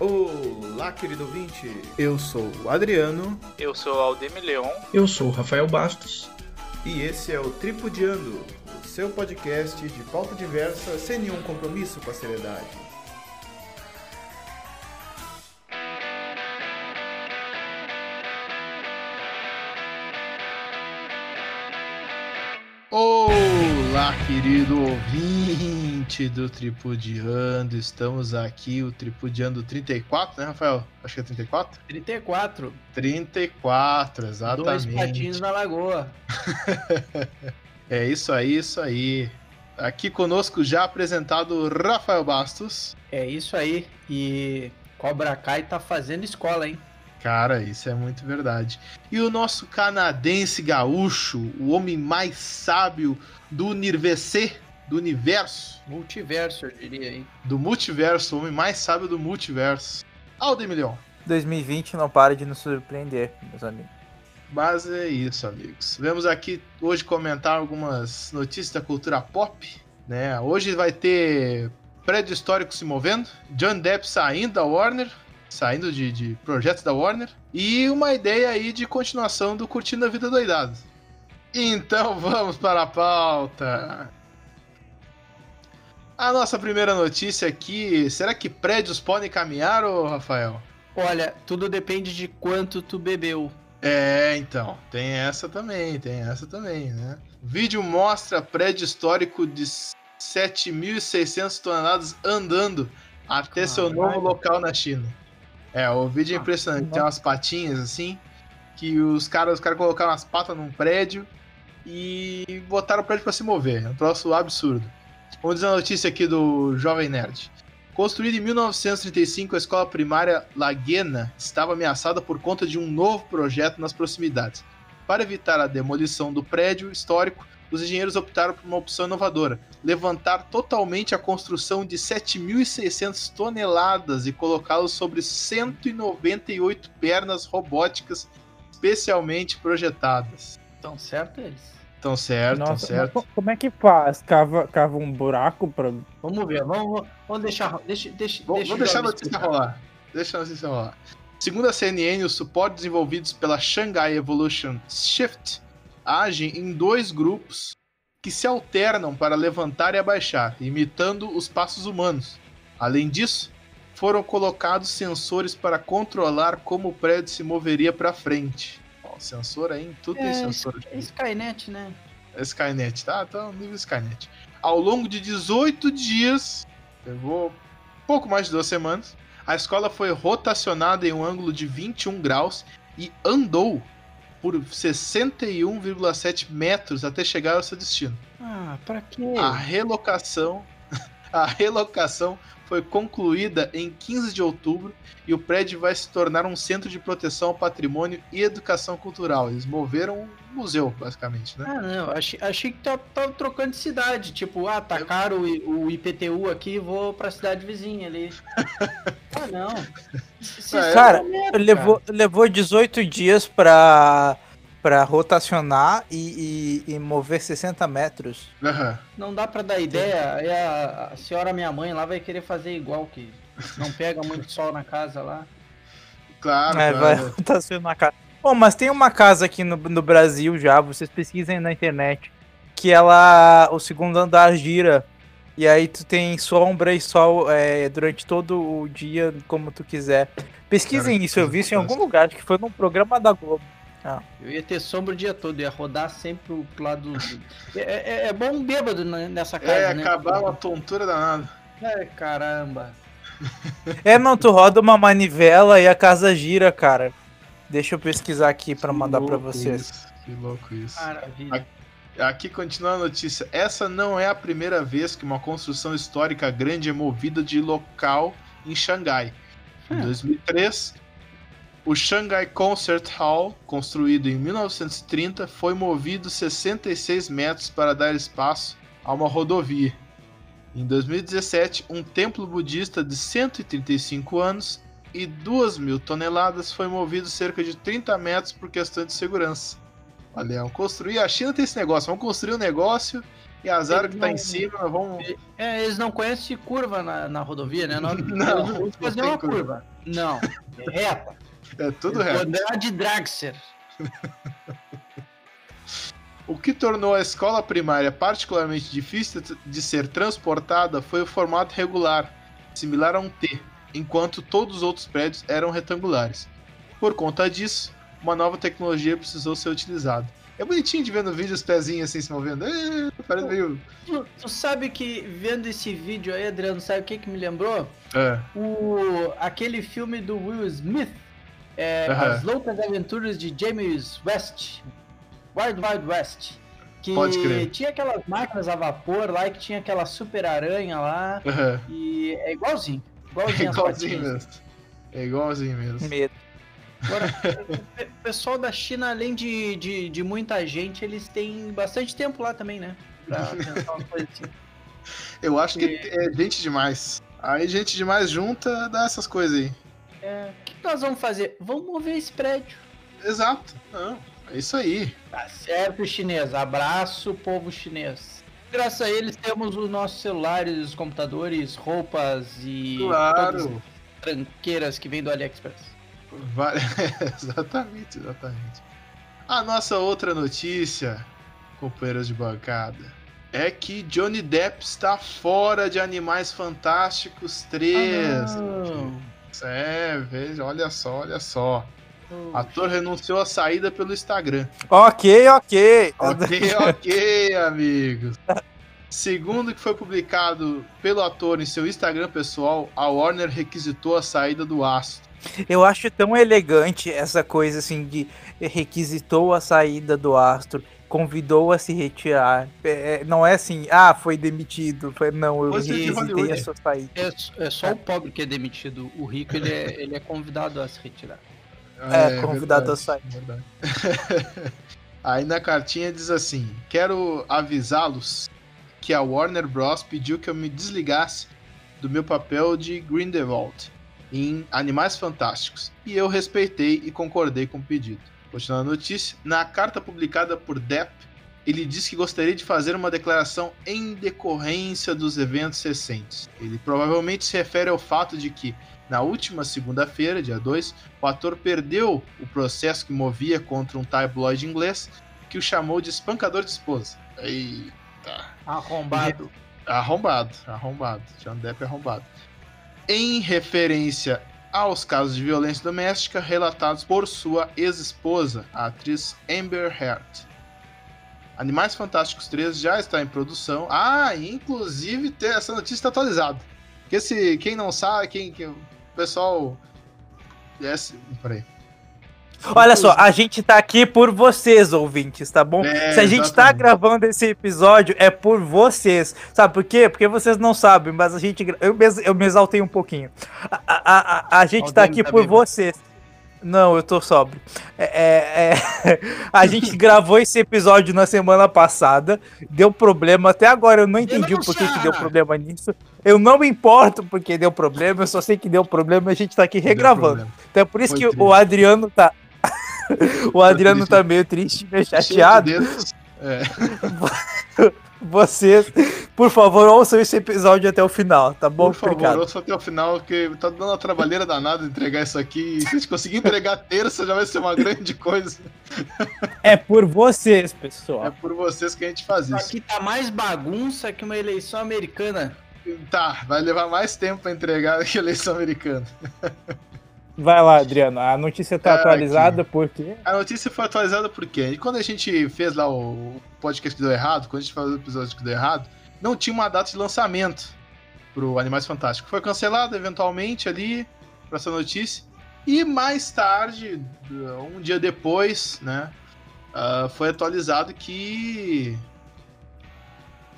Olá, querido ouvinte. Eu sou o Adriano. Eu sou o Aldemir Leon. Eu sou o Rafael Bastos. E esse é o Tripudiando, o seu podcast de pauta diversa sem nenhum compromisso com a seriedade. Querido ouvinte do Tripudiando. Estamos aqui, o Tripudiando 34, né, Rafael? Acho que é 34? 34. 34, exatamente. Dois patinhos na lagoa. é isso aí, isso aí. Aqui conosco já apresentado Rafael Bastos. É isso aí. E Cobra Kai tá fazendo escola, hein? Cara, isso é muito verdade. E o nosso canadense gaúcho, o homem mais sábio do Nirvc, do universo. Multiverso, eu diria aí. Do multiverso, o homem mais sábio do multiverso. Aldemilhão. 2020 não para de nos surpreender, meus amigos. Mas é isso, amigos. Vamos aqui hoje comentar algumas notícias da cultura pop. Né? Hoje vai ter prédio histórico se movendo, John Depp saindo da Warner, saindo de, de projetos da Warner, e uma ideia aí de continuação do Curtindo a Vida Doidado. Então vamos para a pauta. A nossa primeira notícia aqui, será que prédios podem caminhar, ô Rafael? Olha, tudo depende de quanto tu bebeu. É, então, tem essa também, tem essa também, né? O vídeo mostra prédio histórico de 7.600 toneladas andando até Caralho. seu novo local na China. É, o vídeo é impressionante. Tem umas patinhas assim, que os caras, os caras colocaram as patas num prédio e botaram o prédio para se mover. É um troço absurdo. Vamos dizer a notícia aqui do Jovem Nerd. Construída em 1935, a escola primária Laguena estava ameaçada por conta de um novo projeto nas proximidades. Para evitar a demolição do prédio histórico, os engenheiros optaram por uma opção inovadora: levantar totalmente a construção de 7.600 toneladas e colocá-los sobre 198 pernas robóticas especialmente projetadas. Estão certo eles? Estão certo, estão certo. Como é que faz? Cava, cava um buraco para. Vamos ver, vamos, vamos deixar. Deixa, deixa, vamos, deixa vamos deixar a notícia rolar. Deixa a notícia rolar. Segundo a CNN, os suportes desenvolvidos pela Shanghai Evolution Shift agem em dois grupos que se alternam para levantar e abaixar, imitando os passos humanos. Além disso, foram colocados sensores para controlar como o prédio se moveria para frente. Ó, sensor aí, tudo é, tem sensor. É Skynet, né? É Skynet, tá? No nível Skynet. Ao longo de 18 dias, levou pouco mais de duas semanas, a escola foi rotacionada em um ângulo de 21 graus e andou por 61,7 metros até chegar ao seu destino. Ah, pra quê? A relocação, a relocação foi concluída em 15 de outubro e o prédio vai se tornar um centro de proteção ao patrimônio e educação cultural. Eles moveram um museu, basicamente, né? Ah, não, achei, achei que tava, tava trocando de cidade. Tipo, ah, tá caro o, o IPTU aqui, vou pra cidade vizinha ali. ah, não. Ah, cara, é, levou, cara, levou 18 dias pra para rotacionar e, e, e, mover 60 metros. Uhum. Não dá para dar ideia, aí a, a, senhora minha mãe lá vai querer fazer igual, que não pega muito sol na casa lá. Claro, é, vai rotacionar a casa. Bom, mas tem uma casa aqui no, no Brasil já, vocês pesquisem na internet, que ela, o segundo andar gira, e aí tu tem sombra e sol é, durante todo o dia, como tu quiser. Pesquisem Cara, isso, eu vi isso em algum lugar, que foi num programa da Globo. Ah. Eu ia ter sombra o dia todo, ia rodar sempre pro lado do. é, é, é, bom bêbado nessa casa. É, né? acabar uma tontura danada. É, caramba. é, não, tu roda uma manivela e a casa gira, cara. Deixa eu pesquisar aqui para mandar para vocês. Isso, que louco isso. Maravilha. Aqui, aqui continua a notícia. Essa não é a primeira vez que uma construção histórica grande é movida de local em Xangai. Em 2003, o Shanghai Concert Hall, construído em 1930, foi movido 66 metros para dar espaço a uma rodovia. Em 2017, um templo budista de 135 anos e 2 mil toneladas foi movido cerca de 30 metros por questão de segurança. Olha, construir. A China tem esse negócio, vamos construir um negócio E azar Eles que tá em cima, vamos. É, eles não conhecem curva na, na rodovia, né? Nós, Não, não vamos fazer uma curva. curva. Não, é reta. É tudo reto. de. O que tornou a escola primária particularmente difícil de ser transportada foi o formato regular, similar a um T, enquanto todos os outros prédios eram retangulares. Por conta disso, uma nova tecnologia precisou ser utilizada. É bonitinho de ver no vídeo os pezinhos assim se movendo. É, parece meio. Tu, tu sabe que, vendo esse vídeo aí, Adriano, sabe o que, que me lembrou? É, O, aquele filme do Will Smith, é. As Loucas Aventuras de James West, Wild Wild West, que Pode crer. tinha aquelas máquinas a vapor lá, e que tinha aquela super aranha lá, e é igualzinho, É igualzinho as igualzinho mesmo. É igualzinho mesmo. Medo. Agora, o pe- pessoal da China, além de, de, de muita gente, eles têm bastante tempo lá também, né? Pra pensar uma coisa assim. Eu acho que é gente demais. Aí gente demais junta, dá essas coisas aí. É, que nós vamos fazer? Vamos mover esse prédio. Exato. Não, é isso aí. Tá certo, chinês. Abraço, povo chinês. Graças a eles temos os nossos celulares, computadores, roupas e Claro. as tranqueiras que vêm do AliExpress. Vai- exatamente, exatamente. A nossa outra notícia, companheiros de bancada, é que Johnny Depp está fora de Animais Fantásticos 3. Ah. É, veja, olha só, olha só. O ator renunciou à saída pelo Instagram. Ok, ok. Ok, ok, amigos. Segundo o que foi publicado pelo ator em seu Instagram pessoal, a Warner requisitou a saída do astro. Eu acho tão elegante essa coisa assim de requisitou a saída do astro, convidou a se retirar. É, não é assim, ah, foi demitido. Foi, não, eu requisitei a sua saída. É, é só o pobre que é demitido. O rico, ele é, ele é convidado a se retirar. É, convidado a sair. verdade. Aí na cartinha diz assim: Quero avisá-los que a Warner Bros. pediu que eu me desligasse do meu papel de Grindelwald em Animais Fantásticos. E eu respeitei e concordei com o pedido. Continuando a notícia, na carta publicada por Depp, ele disse que gostaria de fazer uma declaração em decorrência dos eventos recentes. Ele provavelmente se refere ao fato de que, na última segunda-feira, dia 2, o ator perdeu o processo que movia contra um tabloide inglês que o chamou de espancador de esposa. Eita. Arrombado. Arrombado, arrombado. John Depp é arrombado. Em referência aos casos de violência doméstica relatados por sua ex-esposa, a atriz Amber Heard. Animais Fantásticos 3 já está em produção. Ah, inclusive te- essa notícia está atualizada. Se quem não sabe, quem, quem o pessoal esse, peraí. Olha só, a gente tá aqui por vocês, ouvintes, tá bom? É, Se a gente tá exatamente. gravando esse episódio, é por vocês. Sabe por quê? Porque vocês não sabem, mas a gente. Eu, me- eu me exaltei um pouquinho. A, a, a, a gente tá Aldemir aqui tá por bêbado. vocês. Não, eu tô sóbrio. É, é, é, a gente gravou esse episódio na semana passada. Deu problema. Até agora eu não entendi o porquê que deu problema nisso. Eu não me importo porque deu problema. Eu só sei que deu problema e a gente tá aqui regravando. Então é por isso Foi que triste. o Adriano tá. o Adriano tá meio triste, meio chateado. É. Vocês, por favor, ouçam esse episódio até o final, tá bom? Por favor, Obrigado. ouça até o final, que tá dando uma trabalheira danada entregar isso aqui. E se a gente conseguir entregar terça, já vai ser uma grande coisa. É por vocês, É pessoal. por vocês que a gente faz isso. Aqui tá mais bagunça que uma eleição americana. Tá, vai levar mais tempo pra entregar que a eleição americana. Vai lá, Adriano. A notícia tá Ah, atualizada porque. A notícia foi atualizada por quê? E quando a gente fez lá o podcast que deu errado, quando a gente fez o episódio que deu errado, não tinha uma data de lançamento pro Animais Fantásticos. Foi cancelado eventualmente ali pra essa notícia. E mais tarde, um dia depois, né, ah, foi atualizado que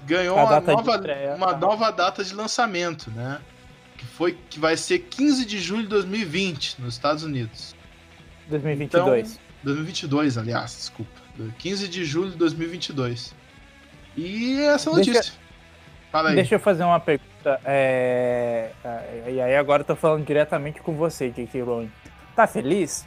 ganhou uma, nova, estreia, uma tá. nova data de lançamento, né? Que foi que vai ser 15 de julho de 2020 nos Estados Unidos. 2022. 2022, aliás, desculpa. 15 de julho de 2022. E essa é a Deixa- notícia. Fala aí. Deixa eu fazer uma pergunta. é, é, E aí agora eu tô falando diretamente com você, J.K. Rowling. Tá feliz?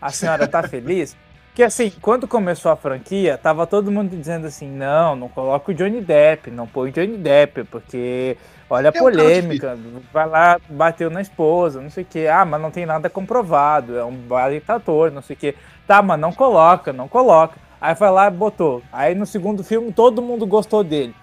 A senhora tá feliz? Que assim, quando começou a franquia, tava todo mundo dizendo assim: não, não coloca o Johnny Depp, não põe o Johnny Depp, porque olha a É polêmica, vai lá, bateu na esposa, não sei o que. Ah, mas não tem nada comprovado, é um baita ator, não sei o que. Tá, mas não coloca, não coloca. Aí foi lá e botou. Aí no segundo filme todo mundo gostou dele.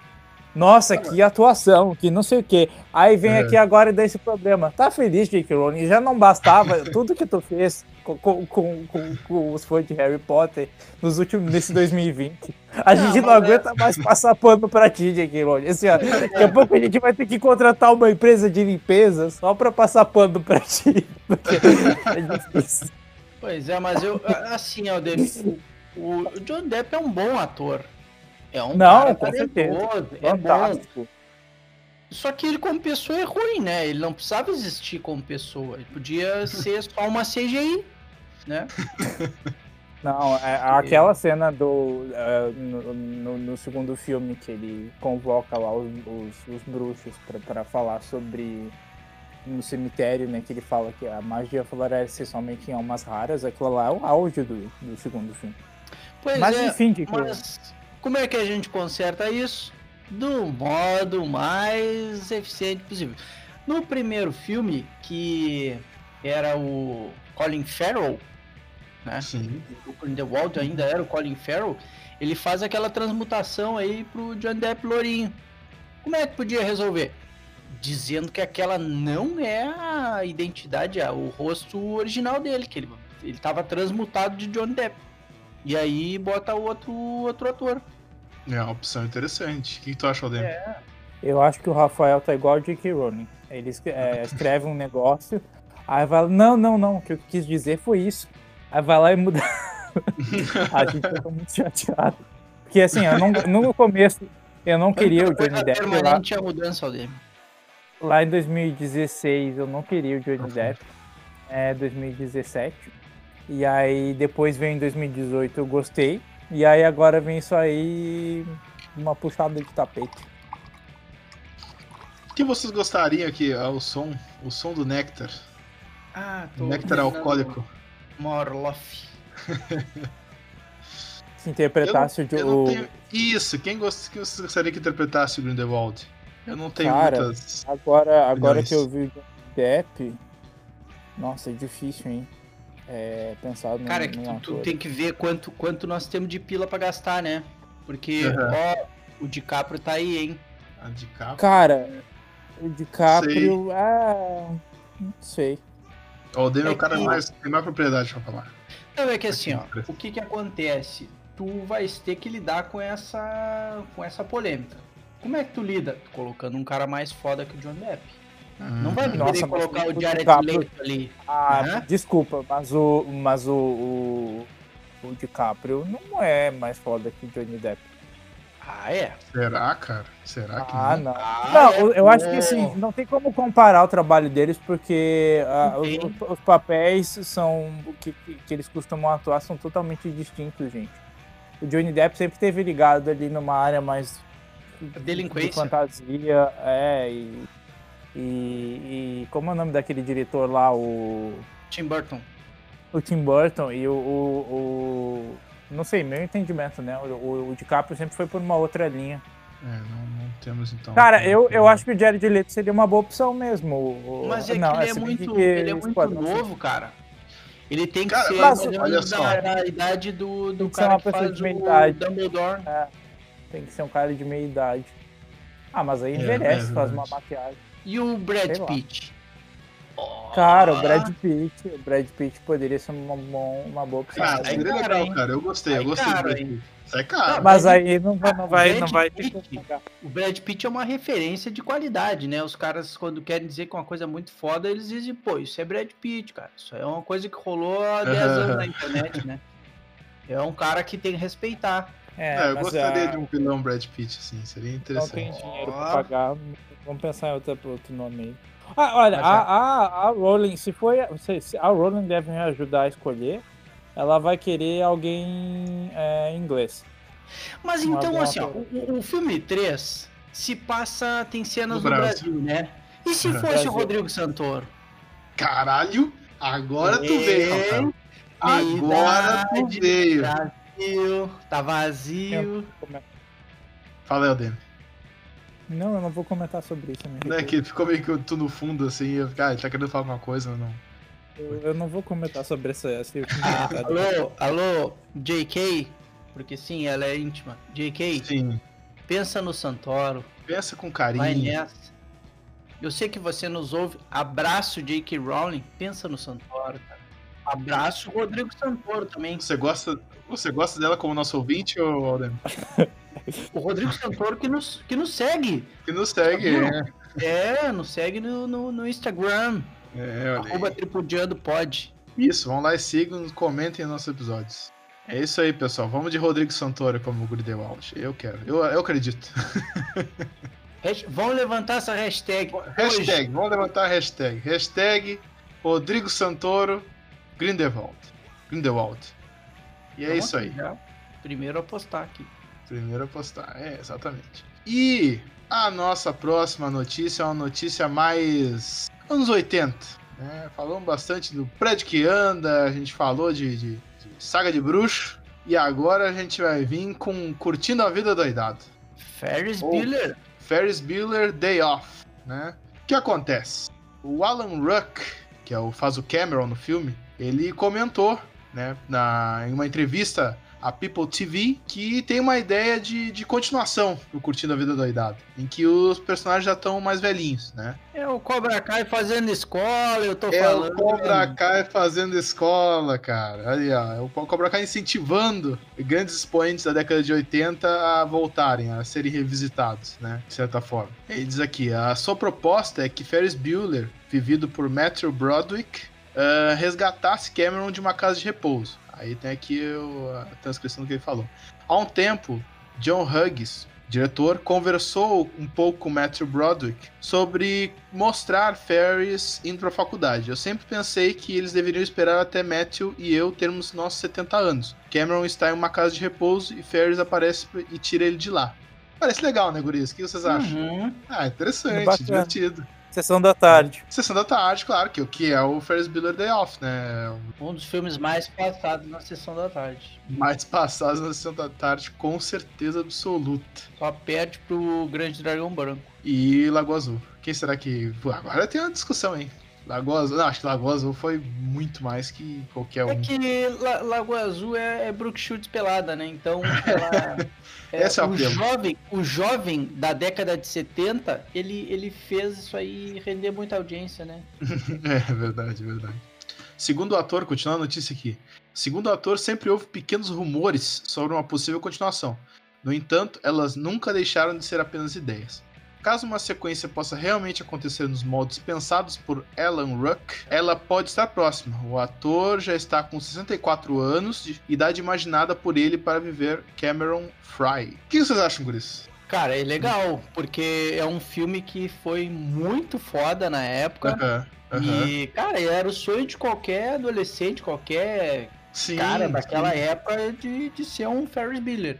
Nossa, que atuação, que não sei o que. Aí vem É. aqui agora e dá esse problema. Tá feliz, Jake Rowling? Já não bastava tudo que tu fez com, com, com, com- os fãs de Harry Potter nos últimos, nesse 2020. A Não, gente não é- aguenta mais passar pano pra ti, Jake Rowling. Assim, ó, daqui a pouco a gente vai ter que contratar uma empresa de limpeza só pra passar pano pra ti. Porque é difícil. Pois é, mas eu. Assim, ó, Demi, o, o John Depp é um bom ator. É um Não, cara com certeza. É bom. Fantástico. Só que ele como pessoa é ruim, né? Ele não precisava existir como pessoa. Ele podia ser só uma CGI, né? Não, é aquela cena do é, no, no- no segundo filme que ele convoca lá os, os- os bruxos pra falar sobre no cemitério, né? Que ele fala que a magia floresce somente em almas raras. Aquilo lá é o auge do, do segundo filme. Pois Mas é, enfim, que mas como é que a gente conserta isso? Do modo mais eficiente possível. No primeiro filme, que era o Colin Farrell, né? Sim. o Grindelwald ainda era o Colin Farrell, ele faz aquela transmutação aí pro John Depp Lourinho. Como é que podia resolver? Dizendo que aquela não é a identidade, é o rosto original dele, que ele, ele tava transmutado de John Depp. E aí bota o outro, outro ator. É uma opção interessante. O que, que tu acha, Aldemir? É. Eu acho que o Rafael tá igual o J.K. Rowling. Ele é, escreve um negócio, aí vai lá, não, não, não, o que eu quis dizer foi isso. Aí vai lá e muda. a gente fica muito chateado. Porque assim, eu não, no começo eu não queria o Johnny Depp lá, permanente é a mudança dele. lá em 2016 eu não queria o Johnny Depp. É 2017. E aí depois veio em 2018 eu gostei. E aí agora vem isso aí uma puxada de tapete. O que vocês gostariam que é o som, o som do néctar? Ah, Néctar alcoólico. Morloff. Se interpretasse o, Eu não o- tenho... Isso, quem, gost... quem vocês gostariam que interpretasse o Grindelwald? Eu não tenho Cara, muitas. Agora, agora Milhões. que eu vi o Depp, nossa, é difícil, hein? É, pensar num, Cara, é que tu, tu tem que ver quanto, quanto nós temos de pila pra gastar, né? Porque, Uhum. ó, o DiCaprio tá aí, hein? A de capa. Cara, o DiCaprio, ah, não sei. O Aldemir é É o cara que- mais. tem mais propriedade pra falar. Então é que assim, ó, o que que acontece? Tu vai ter que lidar com essa, com essa polêmica. Como é que tu lida? Colocando um cara mais foda que o John Depp. Não vai Nossa, querer colocar o Jared Leto ali. Ah, Né? desculpa, mas o, mas o, o, o DiCaprio não é mais foda que o Johnny Depp. Ah, é? Será, cara? Será que Ah, não? não. Ah, Não, é eu- acho que assim, não tem como comparar o trabalho deles, porque ah, os, os- papéis são o que, que, eles costumam atuar são totalmente distintos, gente. O Johnny Depp sempre esteve ligado ali numa área mais de Delinquência. fantasia, é, e, e, e como é o nome daquele diretor lá, o, Tim Burton. o Tim Burton e o, o, o- não sei, meu entendimento, né? O, o, o DiCaprio sempre foi por uma outra linha. É, não, não temos então. Cara, eu, eu acho que o Jared Leto seria uma boa opção mesmo. o- Mas é que não, ele é se bem muito, que ele é muito novo, cara. Ele tem que Cara, ser mas ou olha só. da, da idade do, do Tem que ser cara uma que pessoa faz de meia o idade. Dumbledore. Tem que ser um cara de meia idade. Ah, mas aí É, envelhece, é faz uma maquiagem. E o Brad. Pitt. Cara, o Brad Pitt, o Brad Pitt poderia ser uma, bom- uma boa opção. Ah, Aí, seria cara, legal, cara. Eu gostei, eu gostei cara, do Brad? Pitt. Isso é caro. mas aí não vai, não vai, não vai Pitt. O Brad Pitt é uma referência de qualidade, né? Os caras, quando querem dizer que é uma coisa muito foda, eles dizem, pô, isso é Brad Pitt, cara. Isso é uma coisa que rolou há 10 anos na internet, né? É um cara que tem que respeitar. É, É, eu mas, gostaria ah, de um vilão Brad Pitt, assim, seria Não interessante. tem dinheiro pra pagar. Vamos pensar em outro, outro nome aí. Ah, olha, a, é. a, a Rowling, se foi. Se, se a Rowling deve me ajudar a escolher, ela vai querer alguém é, inglês. Mas Uma então, assim, ó, o, o filme 3 se passa, tem cenas No no Brasil. Brasil, né? E se No fosse Brasil. o Rodrigo Santoro? Caralho! Agora tu veio. Agora tu veio. Brasil, tá vazio. Fala aí, Aldemir. Não, eu não vou comentar sobre isso. Né? Não é que ficou meio que tu no fundo, assim, eu ficar, ah, ele tá querendo falar alguma coisa, não. eu, eu não vou comentar sobre essa. essa alô, alô, JK, porque sim, ela é íntima. JK, Sim, pensa no Santoro, pensa com vai carinho. nessa. Eu sei que você nos ouve. Abraço, J.K. Rowling. Pensa no Santoro, cara. Abraço, Rodrigo Santoro também. Você gosta, você gosta dela como nosso ouvinte, ou Aldemir? O Rodrigo Santoro que nos, que nos segue. Que nos segue, é. É, nos segue no, no, no Instagram. É, olha. Arroba tripudiando pode. Isso, vão lá e sigam, comentem nossos episódios. É isso aí, pessoal. Vamos de Rodrigo Santoro como Gridewald. Eu quero. Eu, eu acredito. Vamos levantar essa hashtag. Hashtag, vamos levantar a hashtag. Hashtag Rodrigo Santoro Grindelwald. Grindelwald. E é isso aí. Primeiro a postar aqui. Primeiro a postar, é, exatamente. E a nossa próxima notícia é uma notícia mais anos 80. Né? Falamos bastante do prédio que anda, a gente falou de, de- de saga de bruxo. E agora a gente vai vir com Curtindo a Vida Doidado. Ferris. Bueller. Ferris Bueller Day Off, né? O que acontece? O Alan Ruck, que é o faz o Cameron no filme, ele comentou, né, na, em uma entrevista à People TV, que tem uma ideia de, de continuação do Curtindo a Vida Doidado, em que os personagens já estão mais velhinhos, né? É o Cobra Kai fazendo escola, eu tô É falando. o Cobra Kai fazendo escola, cara. Aí, ó, é o Cobra Kai incentivando grandes expoentes da década de 80 a voltarem, a serem revisitados, né? De certa forma. Ele diz aqui: a sua proposta é que Ferris Bueller, vivido por Matthew Broderick, ah, resgatasse Cameron de uma casa de repouso. Aí tem aqui o- a transcrição do que ele falou. Há um tempo, John Hughes, diretor, conversou um pouco com Matthew Broderick sobre mostrar Ferris indo pra faculdade. Eu sempre pensei que eles deveriam esperar até Matthew e eu termos nossos 70 anos. Cameron está em uma casa de repouso e Ferris aparece e tira ele de lá. Parece legal, né, Gurias? O que vocês acham? Uhum. Ah, interessante, divertido. Sessão da tarde. Sessão da tarde, claro, que o que é o Ferris Bueller Day Off, né? Um dos filmes mais passados na sessão da tarde. Mais passados na sessão da tarde, com certeza absoluta. Só perde pro Grande Dragão Branco. E Lagoa Azul. Quem será que. Pô, agora tem uma discussão, hein? Lagoa Azul. Não, acho que Lagoa Azul foi muito mais que qualquer um. É que La Lagoa Azul é, é Brook Shields pelada, né? Então, ela, é, Esse é o o jovem, o jovem da década de 70, ele, ele fez isso aí render muita audiência, né? É verdade, verdade. Segundo o ator, continuando a notícia aqui. Segundo o ator, sempre houve pequenos rumores sobre uma possível continuação. No entanto, elas nunca deixaram de ser apenas ideias. Caso uma sequência possa realmente acontecer nos moldes pensados por Alan Ruck, ela pode estar próxima. O ator já está com 64 anos, de idade imaginada por ele para viver Cameron Fry. O que vocês acham isso? Cara, é legal, porque é um filme que foi muito foda na época. E, cara, era o sonho de qualquer adolescente, qualquer Sim, cara daquela sim. época de, de ser um Ferris Bueller.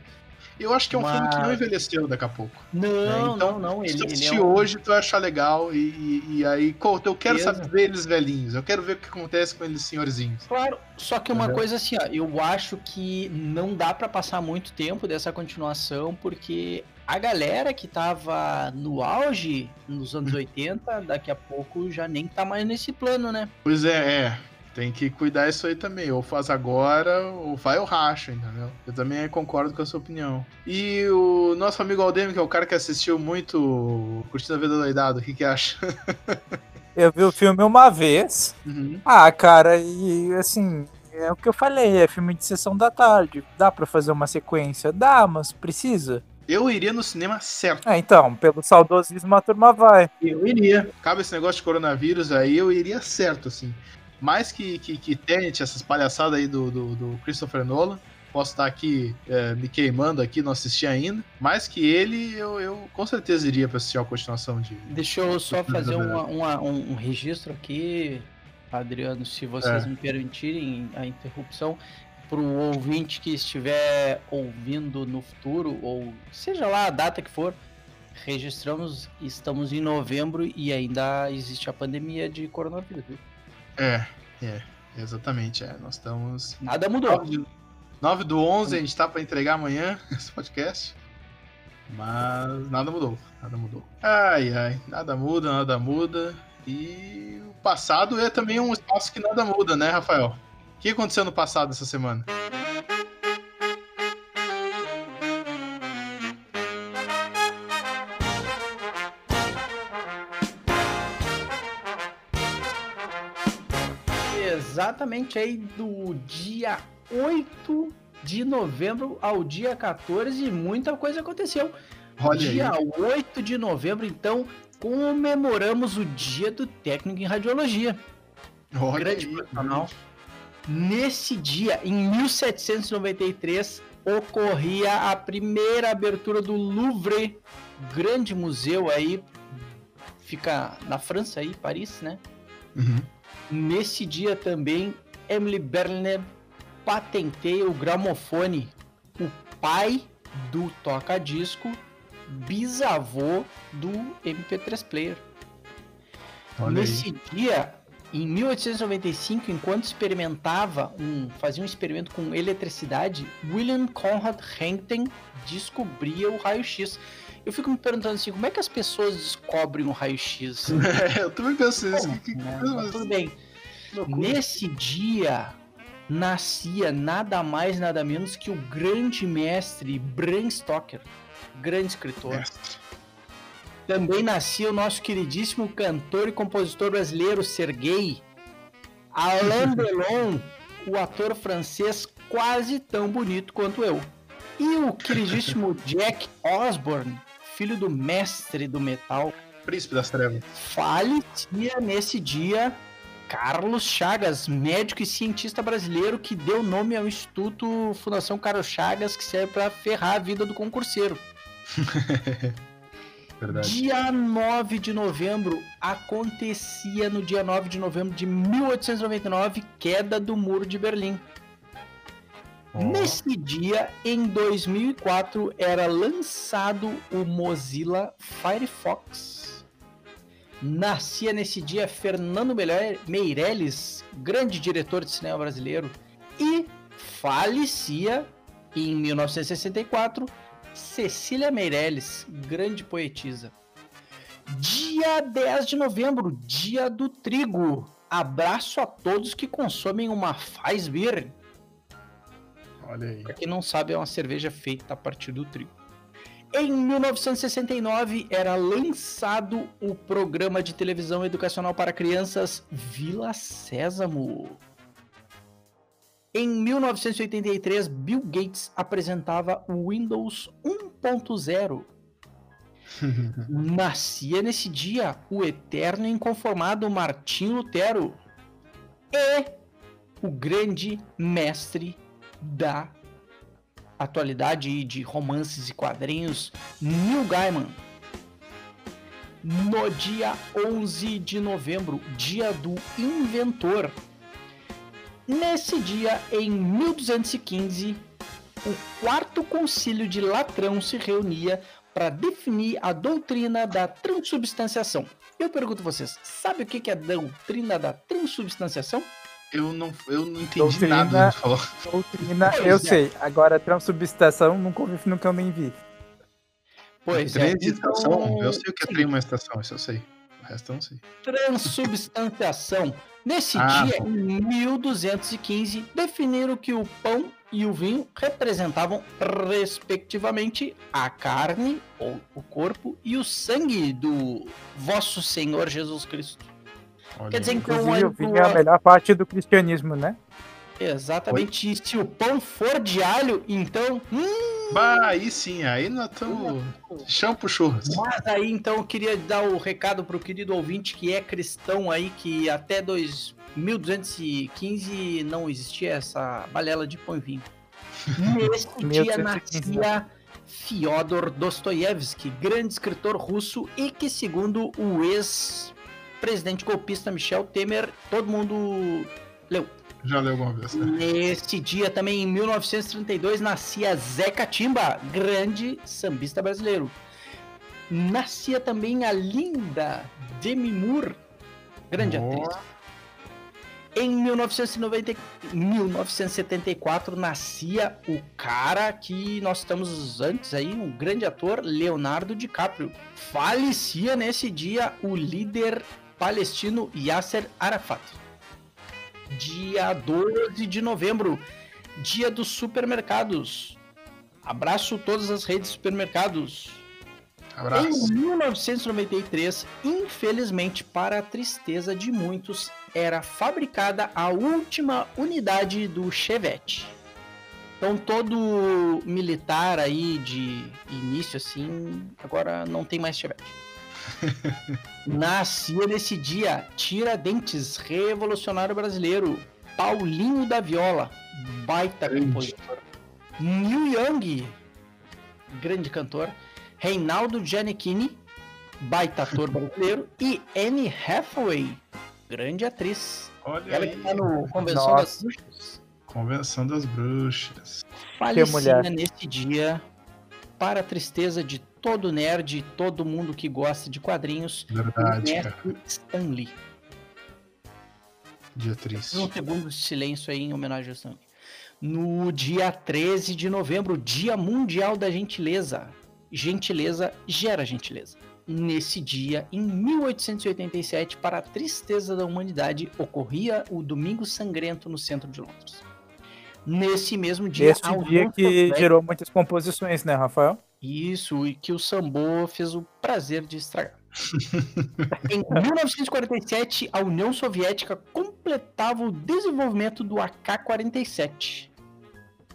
Eu acho que é um filme que não Mas- envelheceu daqui a pouco. Não, então, não, não. Se Ele, ele assistir é um... hoje, tu vai achar legal. E, e- e aí, co- eu quero Certeza. saber eles velhinhos. Eu quero ver o que acontece com eles senhorzinhos. Claro, só que uma Entendeu? coisa assim, ó, eu acho que não dá pra passar muito tempo dessa continuação, porque a galera que tava no auge nos anos 80, daqui a pouco já nem tá mais nesse plano, né? Pois é, é. Tem que cuidar isso aí também. Ou faz agora, ou vai ou racha, entendeu? Eu também concordo com a sua opinião. E o nosso amigo Aldemir, que é o cara que assistiu muito Curtindo a Vida Doidado, o que que acha? Eu vi o filme uma vez. Uhum. Ah, cara, e assim, é o que eu falei, é filme de sessão da tarde. Dá pra fazer uma sequência? Dá, mas precisa. Eu iria no cinema certo. Ah, então, pelo saudosismo a turma vai. Eu iria. Cabe esse negócio de coronavírus aí, eu iria certo, assim. Mais que, que, que Tenet, essas palhaçadas aí do, do, do Christopher Nolan. Posso estar aqui é, me queimando aqui, não assisti ainda. Mais que ele, eu, eu com certeza iria pra assistir a continuação de. Deixa eu só fazer uma- uma- um, um registro aqui, Adriano, se vocês É. me permitirem a interrupção, para o ouvinte que estiver ouvindo no futuro, ou seja lá a data que for, registramos, estamos em novembro e ainda existe a pandemia de coronavírus. É, é, Exatamente, é. Nós estamos. Nada mudou. 9, de... 9 do 11, a gente tá pra entregar amanhã esse podcast. Mas nada mudou, nada mudou. Ai, ai, nada muda, nada muda. E o passado é também um espaço que nada muda, né, Rafael? O que aconteceu no passado essa semana? Exatamente aí do dia 8 de novembro ao dia 14 e muita coisa aconteceu. Olha dia aí. 8 de novembro, então, comemoramos o dia do técnico em radiologia. Olha grande aí. profissional. Nesse dia, em 1793, ocorria a primeira abertura do Louvre, grande museu aí, fica na França aí, Paris, né? Uhum. Nesse dia também, Emily Berliner patenteia o gramofone, o pai do toca-disco, bisavô do MP3 player. Olha Nesse aí. dia, em 1895, enquanto experimentava um, fazia um experimento com eletricidade, William Conrad Henken descobria o raio-x. Eu fico me perguntando assim, como é que as pessoas descobrem o raio-x? É, eu também penso. Como, Que- que né? Mas tudo bem. Nesse dia nascia nada mais nada menos que o grande mestre Bram Stoker, grande escritor. Mestre. Também nascia o nosso queridíssimo cantor e compositor brasileiro Serguei Alain Delon, o ator francês quase tão bonito quanto eu. E o queridíssimo Jack Osborne, filho do mestre do metal, Príncipe das Trevas. falecia nesse dia Carlos Chagas, médico e cientista brasileiro que deu nome ao Instituto Fundação Carlos Chagas, que serve para ferrar a vida do concurseiro. Verdade. Dia 9 de novembro, acontecia no dia 9 de novembro de 1899, queda do Muro de Berlim. Nesse dia, em 2004, era lançado o Mozilla Firefox. Nascia nesse dia Fernando Meire- Meirelles, grande diretor de cinema brasileiro, e falecia em 1964 Cecília Meirelles, grande poetisa. Dia 10 de novembro, dia do trigo. Abraço a todos que consomem uma Weissbier. Olha aí. Pra quem não sabe, é uma cerveja feita a partir do trigo. Em 1969 era lançado o programa de televisão educacional para crianças Vila Sésamo. Em 1983, Bill Gates apresentava o Windows 1.0. Nascia nesse dia o eterno e inconformado Martim Lutero e o grande mestre da atualidade de romances e quadrinhos, Neil Gaiman. No dia 11 de novembro, dia do inventor. Nesse dia, em 1215, o quarto concílio de Latrão se reunia para definir a doutrina da transubstanciação. Eu pergunto a vocês, sabe o que é a doutrina da transubstanciação? Eu não, eu não entendi Doutrina- nada do que falou. Doutrina, Pois eu é. sei. Agora, transubstanciação, nunca ouvi, nunca eu nem vi. Pois é, Transestação? então, Eu sei o que é sim. trem uma estação, isso eu sei. O resto eu não sei. transubstanciação. Nesse Ah, dia, bom. em 1215, definiram que o pão e o vinho representavam, respectivamente, a carne, ou o corpo, e o sangue do vosso Senhor Jesus Cristo. Olha Quer dizer, então, Inclusive, o aí, vinho é a melhor parte do cristianismo, né? exatamente, e se o pão for de alho, então... Hum, Bah, aí sim, aí nós estamos. Chão pro churras. Mas aí então eu queria dar o recado pro querido ouvinte que é cristão aí, que até 2215 não existia essa balela de pão e vinho. Nesse dia 1815, nascia Fyodor Dostoiévski, grande escritor russo e que, segundo o ex-presidente golpista Michel Temer, todo mundo leu. Já leu alguma vez, né? Nesse dia também, em 1932, nascia Zé Catimba, grande sambista brasileiro. Nascia também a linda Demi Moore, grande Ó. atriz. Em 1990, 1974 nascia o cara que nós estamos antes aí, um grande ator, Leonardo DiCaprio. Falecia nesse dia o líder palestino Yasser Arafat. Dia 12 de novembro, dia dos supermercados. Abraço todas as redes de supermercados. Abraço. Em 1993, infelizmente para a tristeza de muitos, era fabricada a última unidade do Chevette. Então todo militar aí de início assim, agora não tem mais Chevette. Nascia nesse dia Tiradentes, revolucionário brasileiro, Paulinho da Viola, baita Grande. compositor. Neil Young, grande cantor. Reinaldo Giannichini, baita ator brasileiro. E Anne Hathaway, grande atriz. Olha Ela aí. que tá no Convenção Nossa. das Bruxas. Convenção das Bruxas. Falecia nesse dia, para a tristeza de todo nerd e todo mundo que gosta de quadrinhos, o Verdade, cara. mestre Stan Lee. Dia triste. Um segundo de silêncio aí em homenagem ao Stan Lee. No dia 13 de novembro, Dia Mundial da Gentileza. Gentileza gera gentileza. Nesse dia, em 1887, para a tristeza da humanidade, ocorria o Domingo Sangrento no centro de Londres. Nesse mesmo dia, União dia que gerou muitas composições, né, Rafael? Isso, e que o Sambo fez o prazer de estragar. em 1947, a União Soviética completava o desenvolvimento do AK-47.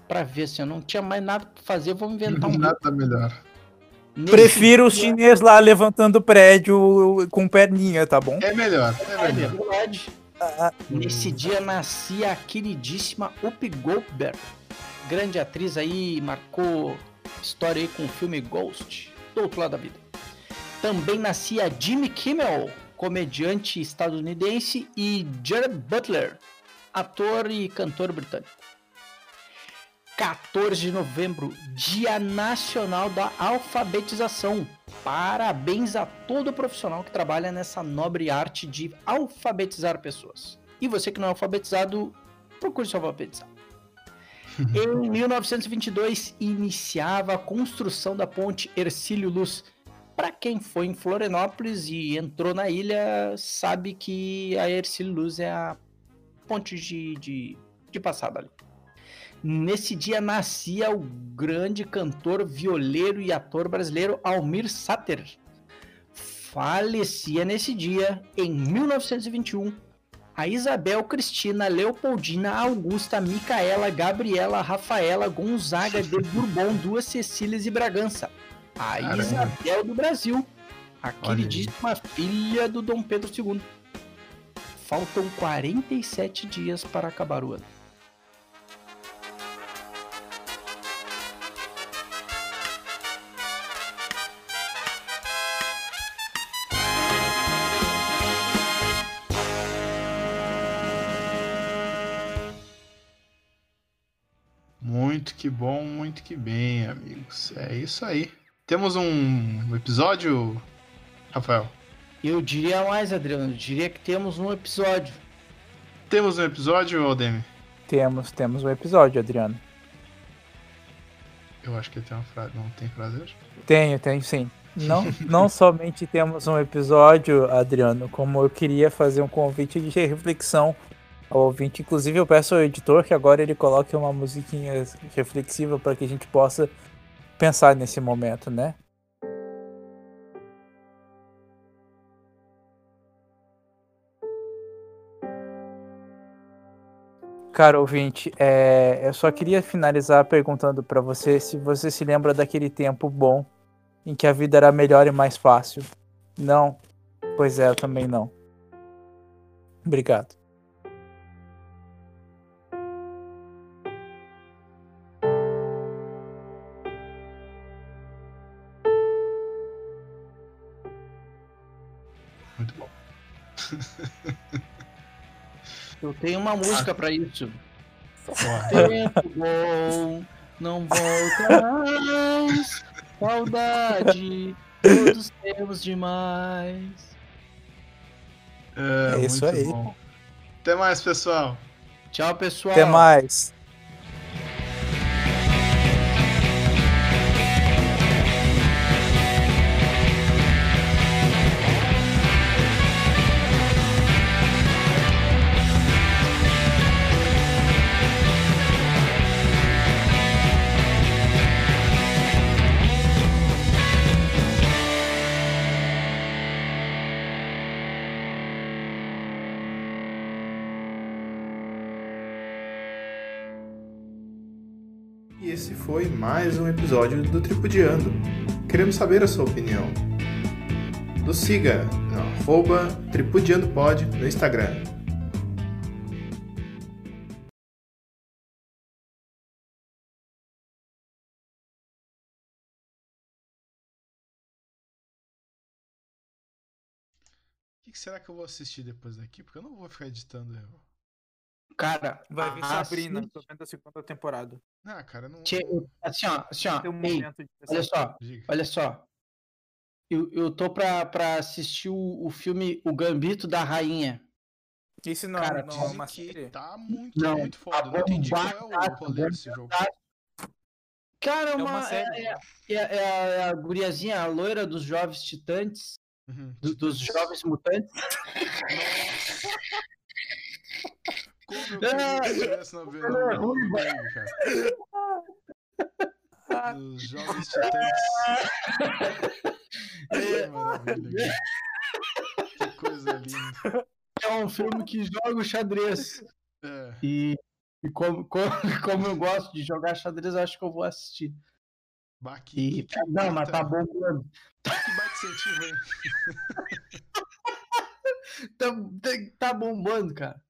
Pra ver se eu não tinha mais nada pra fazer, vou inventar um. Nada melhor. Nesse Prefiro os chineses lá levantando prédio com perninha, tá bom? É melhor, é É melhor. verdade. Ah, Nesse dia nascia a queridíssima Whoopi Goldberg, grande atriz aí, marcou história aí com o filme Ghost, do outro lado da vida. Também nascia Jimmy Kimmel, comediante estadunidense, e Jared Butler, ator e cantor britânico. 14 de novembro, Dia Nacional da Alfabetização. Parabéns a todo profissional que trabalha nessa nobre arte de alfabetizar pessoas. E você que não é alfabetizado, procure se alfabetizar. em 1922, iniciava a construção da ponte Ercílio Luz. Para quem foi em Florianópolis e entrou na ilha, sabe que a Ercílio Luz é a ponte de, de, de passada ali. Nesse dia nascia o grande cantor, violeiro e ator brasileiro Almir Sater. Falecia nesse dia, em 1921, a Isabel Cristina Leopoldina Augusta Micaela Gabriela Rafaela Gonzaga de Bourbon, duas Cecílias e Bragança. A Caramba. Isabel do Brasil, a aí. queridíssima filha do Dom Pedro II. Faltam 47 dias para acabar o ano. Que bom, muito que bem, amigos. É isso aí. Temos um episódio, Rafael? Eu diria mais, Adriano. Eu diria que temos um episódio. Temos um episódio, Aldemir? temos, temos um episódio, Adriano. Eu acho que tem uma frase. Não tem frase hoje? Tenho, tenho sim. Não, não somente temos um episódio, Adriano, como eu queria fazer um convite de reflexão ao ouvinte. Inclusive, eu peço ao editor que agora ele coloque uma musiquinha reflexiva para que a gente possa pensar nesse momento, né? Cara, ouvinte, é, eu só queria finalizar perguntando para você se você se lembra daquele tempo bom em que a vida era melhor e mais fácil. Não? Pois é, eu também não. Obrigado. Eu tenho uma música pra isso. Tempo bom, não volta mais. Saudade, todos temos demais. é, É isso muito aí. bom. Até mais, pessoal. Tchau, pessoal. Até mais. Mais um episódio do Tripudiando. Queremos saber a sua opinião. Nos siga no arroba tripudiandopod no Instagram. O que, será que eu vou assistir depois daqui? Porque eu não vou ficar editando eu. Cara, Vai vir assiste- Sabrina, tô vendo a segunda temporada. Ah, cara, não. Assim, ó, assim, ó. Um ei, olha só, Diga. olha só. Eu, eu tô pra, pra assistir o, o filme O Gambito da Rainha. Isso não, Cara, não é uma série. tá muito, Não, muito foda. Não entendi qual é o bombadaço, rolê desse jogo. Cara, é É uma, uma série. é, é, é a, é a guriazinha, a loira dos jovens titãs, Uhum. do- dos jovens mutantes. Como eu queria que estivesse na ela é ruiva. cara. Os jovens titãs. Que maravilha, cara. Que coisa linda. É um filme que joga o xadrez. É. E, e como, como, como eu gosto de jogar xadrez, eu acho que eu vou assistir. Bah, que, E, que, que não, mas tá bombando. Que baita incentivo, hein? Tá, tá, tá bombando, cara.